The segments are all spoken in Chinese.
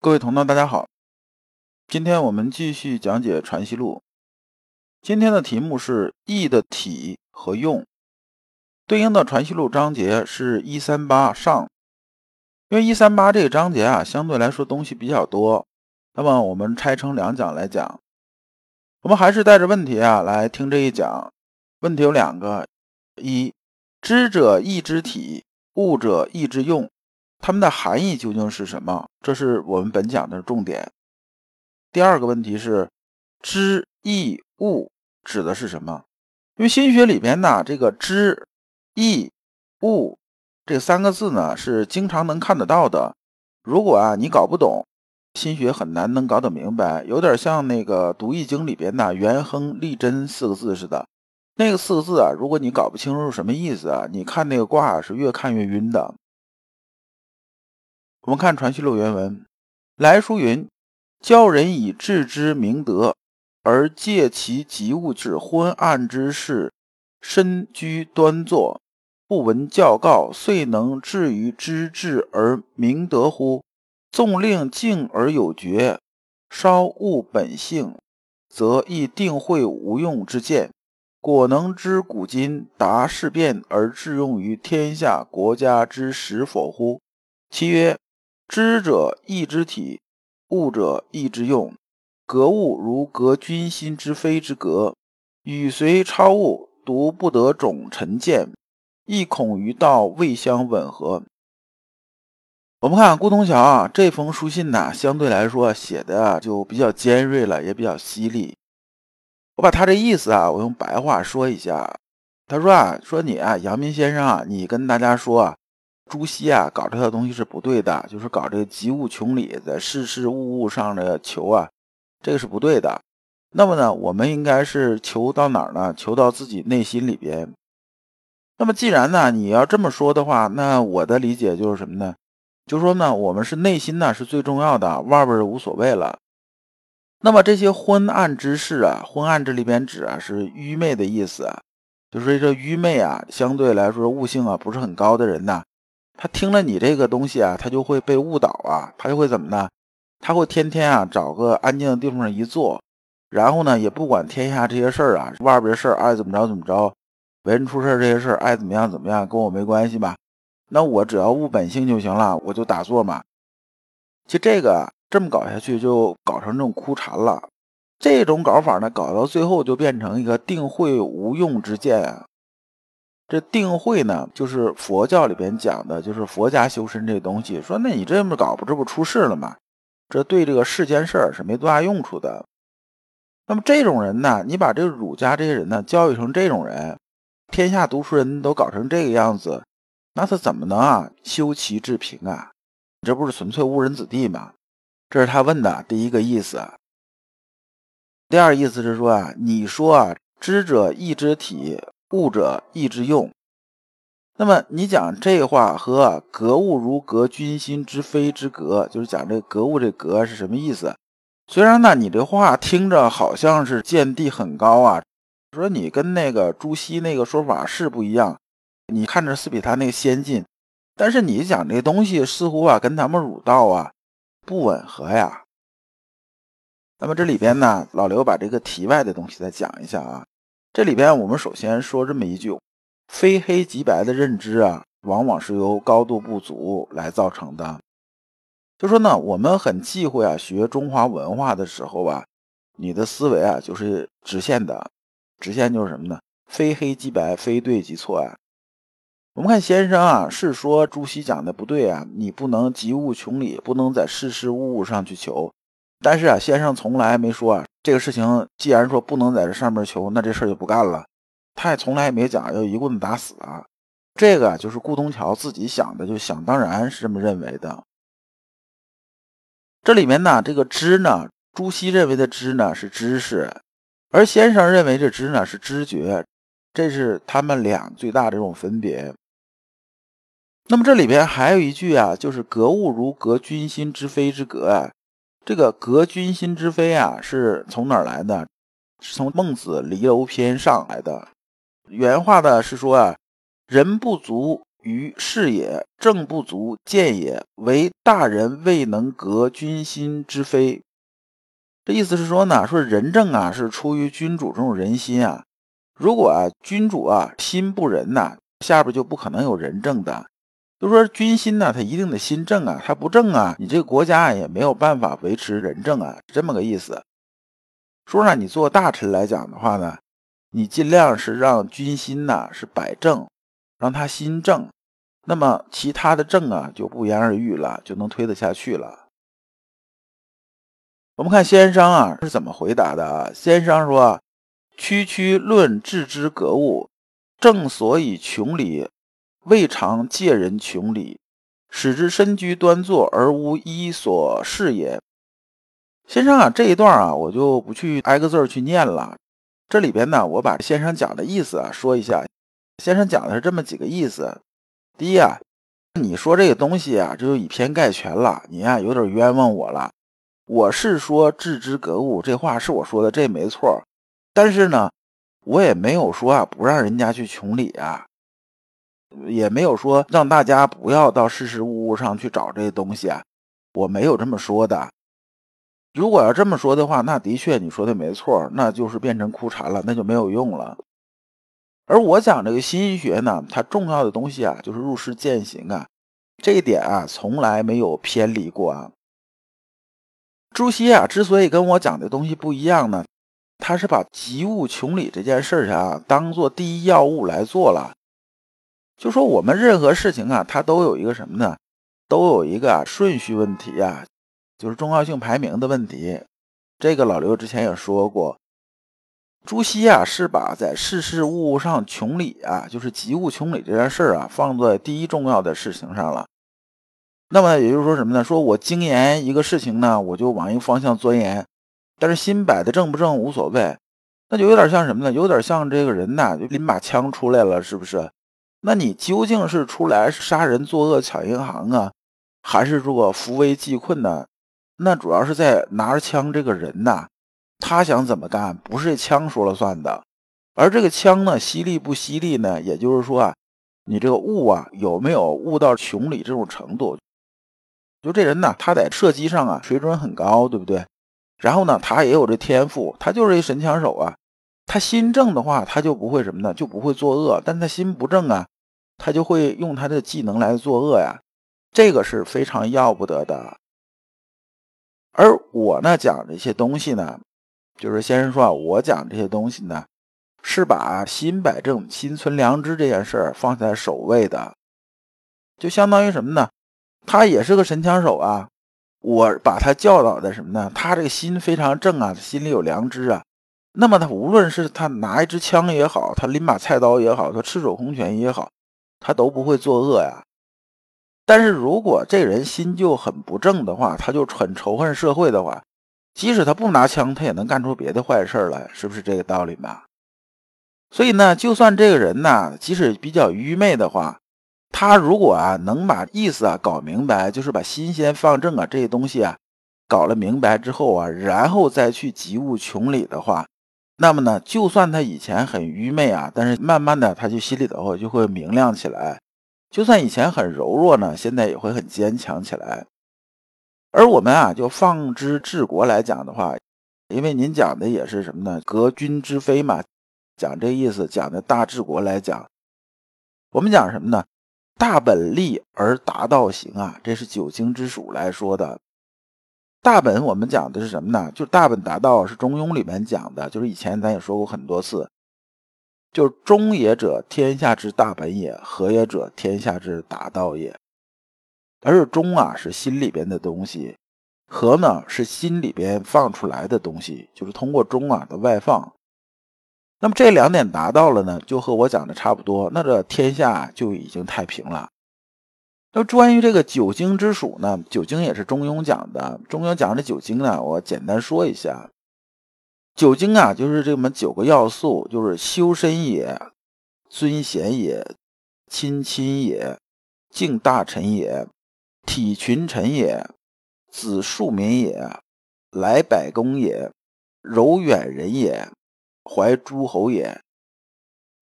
各位同道，大家好，今天我们继续讲解《传习录》。今天的题目是义的体和用，对应的《传习录》章节是一三八上。因为一三八这个章节啊，相对来说东西比较多，那么我们拆成两讲来讲。我们还是带着问题啊来听这一讲。问题有两个：一，知者义之体，悟者义之用。它们的含义究竟是什么？这是我们本讲的重点。第二个问题是，知、义、悟指的是什么？因为心学里边呢，这个知、义、悟这三个字呢，是经常能看得到的。如果啊你搞不懂，心学很难能搞得明白，有点像那个读易经里边的“元亨利贞”四个字似的。那个四个字啊，如果你搞不清楚什么意思啊，你看那个卦是越看越晕的。我们看《传习录》原文，来书云：“教人以致之明德，而借其及物之昏暗之事，身居端坐，不闻教告，遂能至于知至而明德乎？纵令静而有觉，稍悟本性，则亦定会无用之见。果能知古今，达事变而致用于天下国家之实否乎？”其曰。知者义之体，悟者义之用。格物如格君心之非之格，与随超物，独不得种臣见，亦恐于道未相吻合。我们看顾通桥啊，这封书信呢，相对来说写的就比较尖锐了，也比较犀利。我把他这意思啊，我用白话说一下。他说啊，说你啊，阳明先生啊，你跟大家说啊。朱熹啊，搞这套东西是不对的，就是搞这个及物穷理，在事事物物上的求啊，这个是不对的。那么呢，我们应该是求到哪儿呢？求到自己内心里边。那么既然呢，你要这么说的话，那我的理解就是什么呢？就说呢，我们是内心呢是最重要的，外边无所谓了。那么这些昏暗之事啊，昏暗这里边指啊是愚昧的意思，就是这愚昧啊，相对来说悟性啊不是很高的人呐。他听了你这个东西啊，他就会被误导啊，他就会怎么呢？他会天天啊找个安静的地方一坐，然后呢也不管天下这些事儿啊，外边的事儿爱怎么着怎么着，为人处事这些事儿爱怎么样怎么样，跟我没关系吧？那我只要悟本性就行了，我就打坐嘛。其实这个这么搞下去，就搞成这种枯禅了。这种搞法呢，搞到最后就变成一个定慧无用之见啊。这定慧呢，就是佛教里边讲的，就是佛家修身这东西。说，那你这么搞，不这不出事了吗？这对这个世间事儿是没多大用处的。那么这种人呢，你把这个儒家这些人呢教育成这种人，天下读书人都搞成这个样子，那他怎么能啊修齐治平啊？你这不是纯粹误人子弟吗？这是他问的第一个意思。第二意思是说啊，你说啊，知者亦知体。物者意之用，那么你讲这话和格物如格君心之非之格，就是讲这格物这格是什么意思？虽然呢，你这话听着好像是见地很高啊，说你跟那个朱熹那个说法是不一样，你看着是比他那个先进，但是你讲这东西似乎啊跟咱们儒道啊不吻合呀。那么这里边呢，老刘把这个题外的东西再讲一下啊。这里边我们首先说这么一句：非黑即白的认知啊，往往是由高度不足来造成的。就说呢，我们很忌讳啊，学中华文化的时候啊，你的思维啊就是直线的，直线就是什么呢？非黑即白，非对即错啊。我们看先生啊，是说朱熹讲的不对啊，你不能及物穷理，不能在事事物物上去求。但是啊，先生从来没说啊，这个事情既然说不能在这上面求，那这事儿就不干了。他也从来没讲要一棍子打死啊。这个就是顾东桥自己想的，就想当然是这么认为的。这里面呢，这个知呢，朱熹认为的知呢是知识，而先生认为这知呢是知觉，这是他们俩最大的这种分别。那么这里边还有一句啊，就是“格物如格君心之非之格”啊。这个“革君心之非”啊，是从哪儿来的？是从《孟子离楼篇》上来的。原话的是说啊，人不足于事也，政不足见也，唯大人未能革君心之非。这意思是说呢，说仁政啊是出于君主这种人心啊。如果啊君主啊心不仁呐，下边就不可能有仁政的。就说君心呢，他一定得心正啊，他不正啊，你这个国家也没有办法维持仁政啊，这么个意思。说呢，你做大臣来讲的话呢，你尽量是让君心呐是摆正，让他心正，那么其他的政啊就不言而喻了，就能推得下去了。我们看先生啊是怎么回答的啊？先生说：“区区论治之格物，正所以穷理。”未尝借人穷理，使之身居端坐而无一所事也。先生啊，这一段啊，我就不去挨个字去念了。这里边呢，我把先生讲的意思啊说一下。先生讲的是这么几个意思：第一啊，你说这个东西啊，这就以偏概全了，你呀有点冤枉我了。我是说置之格物，这话是我说的，这没错。但是呢，我也没有说啊不让人家去穷理啊。也没有说让大家不要到事事物物上去找这些东西啊，我没有这么说的。如果要这么说的话，那的确你说的没错，那就是变成枯禅了，那就没有用了。而我讲这个心学呢，它重要的东西啊，就是入世践行啊，这一点啊，从来没有偏离过啊。朱熹啊，之所以跟我讲的东西不一样呢，他是把急物穷理这件事儿啊，当做第一要务来做了。就说我们任何事情啊，它都有一个什么呢？都有一个顺序问题啊，就是重要性排名的问题。这个老刘之前也说过，朱熹啊是把在事事物物上穷理啊，就是急物穷理这件事儿啊，放在第一重要的事情上了。那么也就是说什么呢？说我精研一个事情呢，我就往一个方向钻研，但是心摆的正不正无所谓，那就有点像什么呢？有点像这个人呐，就拎把枪出来了，是不是？那你究竟是出来杀人作恶抢银行啊，还是说扶危济困呢？那主要是在拿着枪这个人呐，他想怎么干，不是枪说了算的。而这个枪呢，犀利不犀利呢？也就是说啊，你这个悟啊，有没有悟到穷理这种程度？就这人呢，他在射击上啊，水准很高，对不对？然后呢，他也有这天赋，他就是一神枪手啊。他心正的话，他就不会什么呢？就不会作恶。但他心不正啊，他就会用他的技能来作恶呀。这个是非常要不得的。而我呢讲这些东西呢，就是先生说啊，我讲这些东西呢，是把心摆正、心存良知这件事儿放在首位的。就相当于什么呢？他也是个神枪手啊。我把他教导的什么呢？他这个心非常正啊，心里有良知啊。那么他无论是他拿一支枪也好，他拎把菜刀也好，他赤手空拳也好，他都不会作恶呀。但是如果这人心就很不正的话，他就很仇恨社会的话，即使他不拿枪，他也能干出别的坏事来，是不是这个道理吧？所以呢，就算这个人呢，即使比较愚昧的话，他如果啊能把意思啊搞明白，就是把心先放正啊这些东西啊搞了明白之后啊，然后再去及物穷理的话。那么呢，就算他以前很愚昧啊，但是慢慢的他就心里头就会明亮起来。就算以前很柔弱呢，现在也会很坚强起来。而我们啊，就放之治国来讲的话，因为您讲的也是什么呢？革君之非嘛，讲这意思，讲的大治国来讲，我们讲什么呢？大本立而达道行啊，这是九经之属来说的。大本我们讲的是什么呢？就大本达道是《中庸》里面讲的，就是以前咱也说过很多次，就是中也者，天下之大本也；和也者，天下之达道也。而中啊是心里边的东西，和呢是心里边放出来的东西，就是通过中啊的外放。那么这两点达到了呢，就和我讲的差不多，那这天下就已经太平了。那关于这个九经之属呢，九经也是中庸讲的。中庸讲的九经呢，我简单说一下。九经啊，就是这么九个要素，就是修身也、尊贤也、亲亲也、敬大臣也、体群臣也、子庶民也、来百公也、柔远人也、怀诸侯也。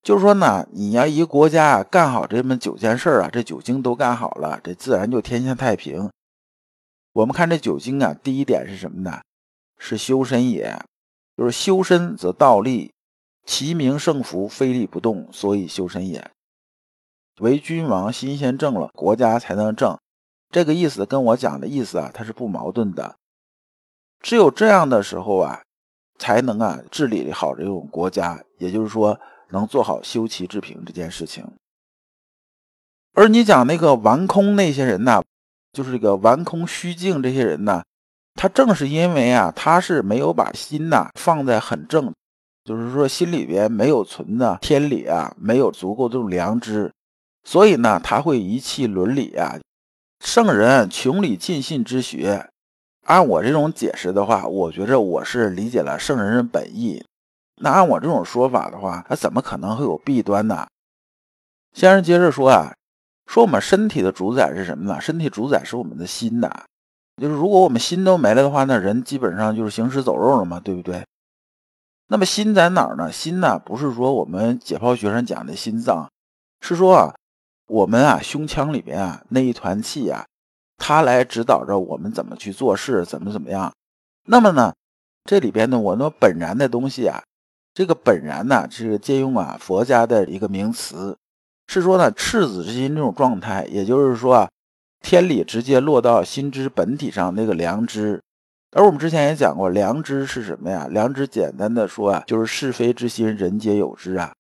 就是说呢，你要一个国家干好这么九件事啊，这九经都干好了，这自然就天下太平。我们看这九经啊，第一点是什么呢？是修身也，就是修身则道立，其名胜福，非立不动，所以修身也。为君王心先正了，国家才能正。这个意思跟我讲的意思啊，它是不矛盾的。只有这样的时候啊，才能啊治理好这种国家，也就是说。能做好修齐治平这件事情，而你讲那个玩空那些人呢，就是这个玩空虚静这些人呢，他正是因为啊，他是没有把心呐放在很正，就是说心里边没有存的天理啊，没有足够这种良知，所以呢，他会遗弃伦理啊。圣人穷理尽信之学，按我这种解释的话，我觉着我是理解了圣人的本意。那按我这种说法的话，它怎么可能会有弊端呢？先生接着说啊，说我们身体的主宰是什么呢？身体主宰是我们的心呐。就是如果我们心都没了的话，那人基本上就是行尸走肉了嘛，对不对？那么心在哪儿呢？心呢，不是说我们解剖学上讲的心脏，是说啊，我们啊胸腔里边啊那一团气啊，它来指导着我们怎么去做事，怎么怎么样。那么呢，这里边呢，我那本然的东西啊。这个本然呢，是借用啊佛家的一个名词，是说呢赤子之心这种状态，也就是说啊天理直接落到心之本体上那个良知。而我们之前也讲过，良知是什么呀？良知简单的说啊，就是是非之心，人皆有之啊。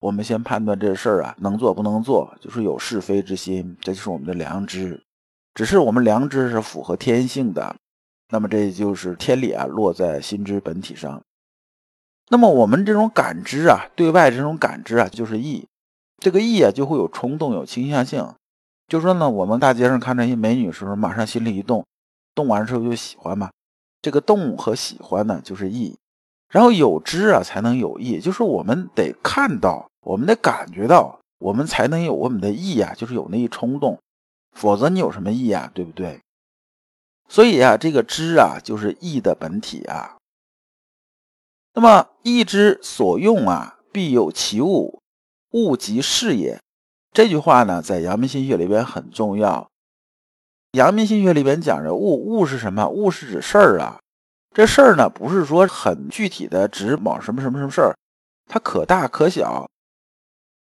我们先判断这事儿啊能做不能做，就是有是非之心，这就是我们的良知。只是我们良知是符合天性的，那么这就是天理啊落在心之本体上。那么我们这种感知啊，对外这种感知啊，就是意，这个意啊就会有冲动、有倾向性。就说呢，我们大街上看着一美女时候，马上心里一动，动完之后就喜欢嘛。这个动和喜欢呢，就是意。然后有知啊，才能有意，就是我们得看到，我们得感觉到，我们才能有我们的意啊，就是有那一冲动。否则你有什么意啊，对不对？所以啊，这个知啊，就是意的本体啊。那么，意之所用啊，必有其物，物即事也。这句话呢，在阳明心学里边很重要。阳明心学里边讲着物，物是什么？物是指事儿啊。这事儿呢，不是说很具体的指某什么什么什么事儿，它可大可小。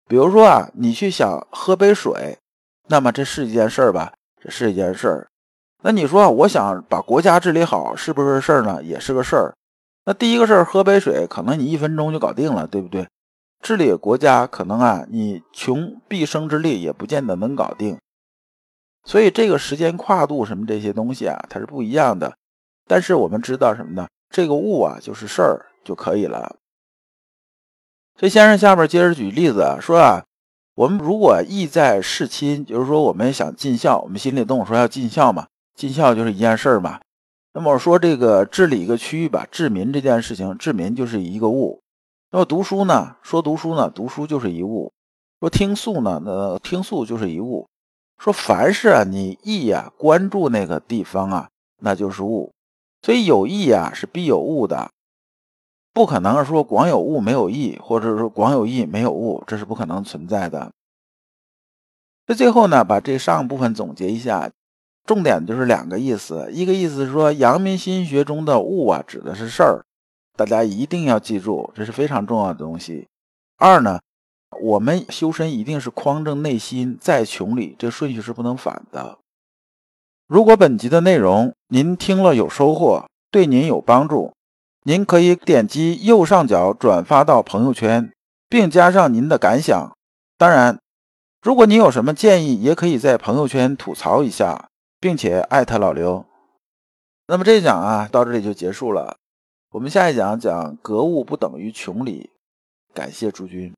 比如说啊，你去想喝杯水，那么这是一件事儿吧？这是一件事儿。那你说我想把国家治理好，是不是事儿呢？也是个事儿。那第一个事儿，喝杯水，可能你一分钟就搞定了，对不对？治理国家，可能啊，你穷毕生之力也不见得能搞定。所以这个时间跨度什么这些东西啊，它是不一样的。但是我们知道什么呢？这个物啊，就是事儿就可以了。所以先生下边接着举例子啊，说啊，我们如果意在事亲，就是说我们想尽孝，我们心里动说要尽孝嘛，尽孝就是一件事儿嘛。那么说这个治理一个区域吧，治民这件事情，治民就是一个物。那么读书呢？说读书呢，读书就是一物。说听诉呢，那听诉就是一物。说凡是啊，你意呀关注那个地方啊，那就是物。所以有意啊是必有物的，不可能说光有物没有意，或者说光有意没有物，这是不可能存在的。那最后呢，把这上部分总结一下。重点就是两个意思，一个意思是说阳明心学中的物啊，指的是事儿，大家一定要记住，这是非常重要的东西。二呢，我们修身一定是匡正内心，在穷理，这顺序是不能反的。如果本集的内容您听了有收获，对您有帮助，您可以点击右上角转发到朋友圈，并加上您的感想。当然，如果您有什么建议，也可以在朋友圈吐槽一下。并且艾特老刘。那么这一讲啊，到这里就结束了。我们下一讲讲格物不等于穷理。感谢诸君。